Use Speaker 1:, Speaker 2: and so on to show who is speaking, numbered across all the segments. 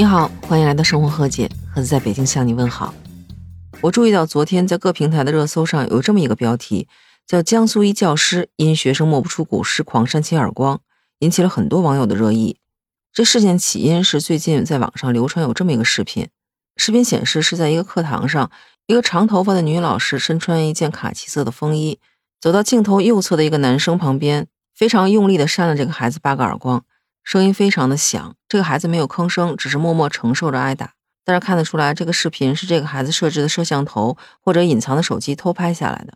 Speaker 1: 你好，欢迎来到生活和解，盒子在北京向你问好。我注意到昨天在各平台的热搜上有这么一个标题，叫“江苏一教师因学生摸不出古诗狂扇其耳光”，引起了很多网友的热议。这事件起因是最近在网上流传有这么一个视频，视频显示是在一个课堂上，一个长头发的女老师身穿一件卡其色的风衣，走到镜头右侧的一个男生旁边，非常用力的扇了这个孩子八个耳光。声音非常的响，这个孩子没有吭声，只是默默承受着挨打。但是看得出来，这个视频是这个孩子设置的摄像头或者隐藏的手机偷拍下来的。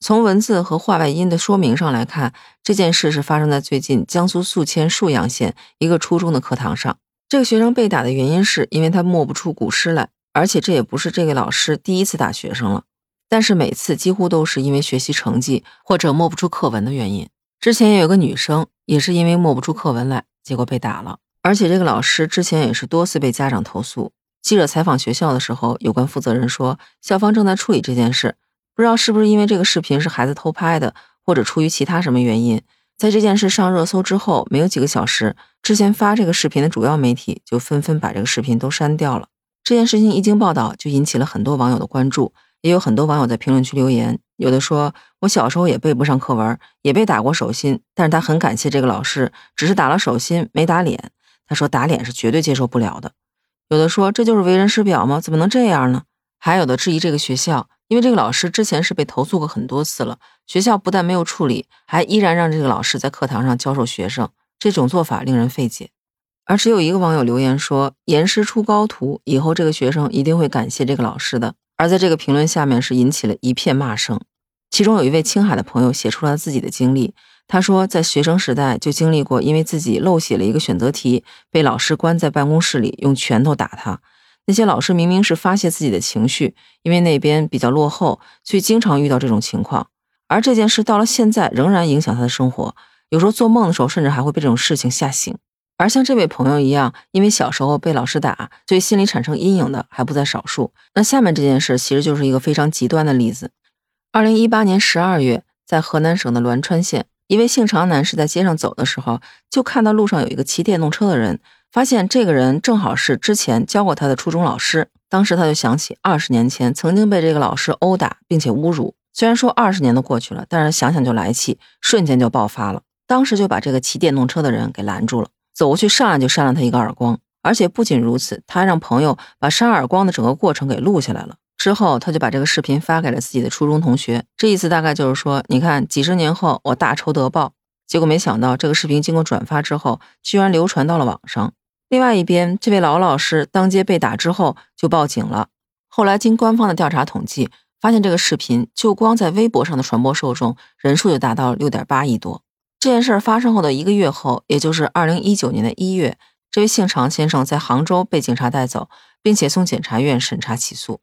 Speaker 1: 从文字和话外音的说明上来看，这件事是发生在最近江苏宿迁沭阳县一个初中的课堂上。这个学生被打的原因是因为他默不出古诗来，而且这也不是这位老师第一次打学生了。但是每次几乎都是因为学习成绩或者默不出课文的原因。之前也有个女生也是因为默不出课文来。结果被打了，而且这个老师之前也是多次被家长投诉。记者采访学校的时候，有关负责人说，校方正在处理这件事，不知道是不是因为这个视频是孩子偷拍的，或者出于其他什么原因。在这件事上热搜之后，没有几个小时，之前发这个视频的主要媒体就纷纷把这个视频都删掉了。这件事情一经报道，就引起了很多网友的关注。也有很多网友在评论区留言，有的说：“我小时候也背不上课文，也被打过手心，但是他很感谢这个老师，只是打了手心，没打脸。他说打脸是绝对接受不了的。”有的说：“这就是为人师表吗？怎么能这样呢？”还有的质疑这个学校，因为这个老师之前是被投诉过很多次了，学校不但没有处理，还依然让这个老师在课堂上教授学生，这种做法令人费解。而只有一个网友留言说：“严师出高徒，以后这个学生一定会感谢这个老师的。”而在这个评论下面是引起了一片骂声，其中有一位青海的朋友写出了自己的经历。他说，在学生时代就经历过，因为自己漏写了一个选择题，被老师关在办公室里，用拳头打他。那些老师明明是发泄自己的情绪，因为那边比较落后，所以经常遇到这种情况。而这件事到了现在，仍然影响他的生活，有时候做梦的时候，甚至还会被这种事情吓醒。而像这位朋友一样，因为小时候被老师打，所以心里产生阴影的还不在少数。那下面这件事其实就是一个非常极端的例子。二零一八年十二月，在河南省的栾川县，一位姓常男士在街上走的时候，就看到路上有一个骑电动车的人，发现这个人正好是之前教过他的初中老师。当时他就想起二十年前曾经被这个老师殴打并且侮辱。虽然说二十年都过去了，但是想想就来气，瞬间就爆发了。当时就把这个骑电动车的人给拦住了。走过去，上来就扇了他一个耳光，而且不仅如此，他还让朋友把扇耳光的整个过程给录下来了。之后，他就把这个视频发给了自己的初中同学，这意思大概就是说，你看，几十年后我大仇得报。结果没想到，这个视频经过转发之后，居然流传到了网上。另外一边，这位老老师当街被打之后就报警了。后来经官方的调查统计，发现这个视频就光在微博上的传播受众人数就达到六点八亿多。这件事发生后的一个月后，也就是二零一九年的一月，这位姓常先生在杭州被警察带走，并且送检察院审查起诉。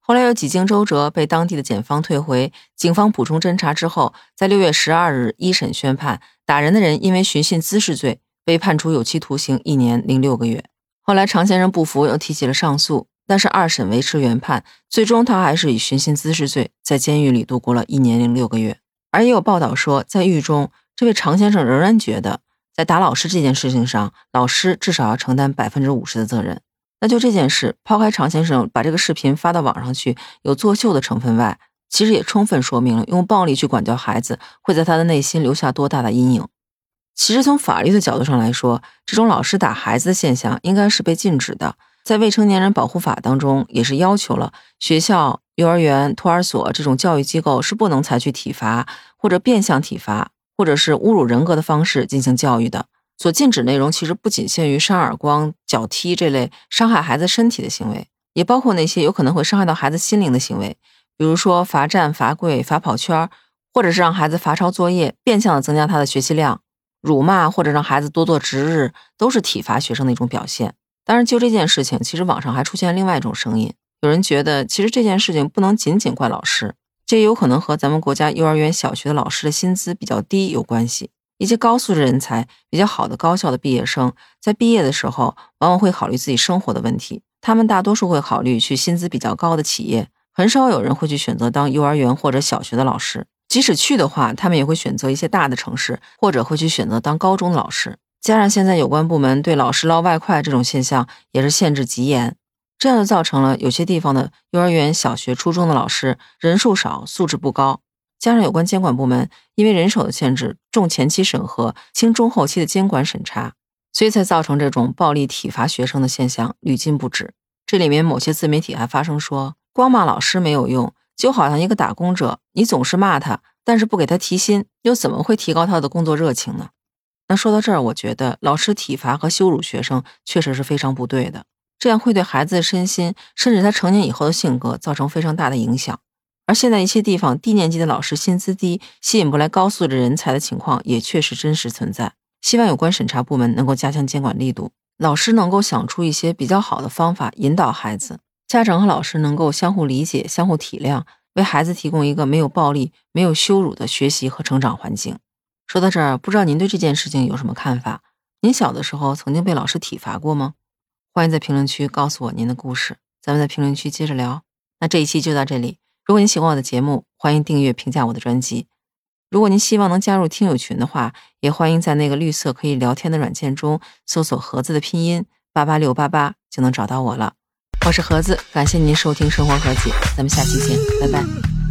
Speaker 1: 后来又几经周折，被当地的检方退回。警方补充侦查之后，在六月十二日一审宣判，打人的人因为寻衅滋事罪被判处有期徒刑一年零六个月。后来常先生不服，又提起了上诉，但是二审维持原判，最终他还是以寻衅滋事罪在监狱里度过了一年零六个月。而也有报道说，在狱中。这位常先生仍然觉得，在打老师这件事情上，老师至少要承担百分之五十的责任。那就这件事，抛开常先生把这个视频发到网上去有作秀的成分外，其实也充分说明了用暴力去管教孩子会在他的内心留下多大的阴影。其实从法律的角度上来说，这种老师打孩子的现象应该是被禁止的。在未成年人保护法当中，也是要求了学校、幼儿园、托儿所这种教育机构是不能采取体罚或者变相体罚。或者是侮辱人格的方式进行教育的，所禁止内容其实不仅限于扇耳光、脚踢这类伤害孩子身体的行为，也包括那些有可能会伤害到孩子心灵的行为，比如说罚站、罚跪、罚跑圈，或者是让孩子罚抄作业，变相的增加他的学习量；辱骂或者让孩子多做值日，都是体罚学生的一种表现。当然，就这件事情，其实网上还出现另外一种声音，有人觉得其实这件事情不能仅仅怪老师。这有可能和咱们国家幼儿园、小学的老师的薪资比较低有关系。一些高素质人才、比较好的高校的毕业生，在毕业的时候，往往会考虑自己生活的问题。他们大多数会考虑去薪资比较高的企业，很少有人会去选择当幼儿园或者小学的老师。即使去的话，他们也会选择一些大的城市，或者会去选择当高中的老师。加上现在有关部门对老师捞外快这种现象也是限制极严，这样就造成了有些地方的幼儿园、小学、初中的老师人数少、素质不高。加上有关监管部门因为人手的限制，重前期审核、轻中后期的监管审查，所以才造成这种暴力体罚学生的现象屡禁不止。这里面某些自媒体还发声说，光骂老师没有用，就好像一个打工者，你总是骂他，但是不给他提薪，又怎么会提高他的工作热情呢？那说到这儿，我觉得老师体罚和羞辱学生确实是非常不对的，这样会对孩子的身心，甚至他成年以后的性格造成非常大的影响。而现在一些地方低年级的老师薪资低，吸引不来高素质人才的情况也确实真实存在。希望有关审查部门能够加强监管力度，老师能够想出一些比较好的方法引导孩子，家长和老师能够相互理解、相互体谅，为孩子提供一个没有暴力、没有羞辱的学习和成长环境。说到这儿，不知道您对这件事情有什么看法？您小的时候曾经被老师体罚过吗？欢迎在评论区告诉我您的故事，咱们在评论区接着聊。那这一期就到这里。如果您喜欢我的节目，欢迎订阅、评价我的专辑。如果您希望能加入听友群的话，也欢迎在那个绿色可以聊天的软件中搜索“盒子”的拼音八八六八八，就能找到我了。我是盒子，感谢您收听《生活和解》，咱们下期见，拜拜。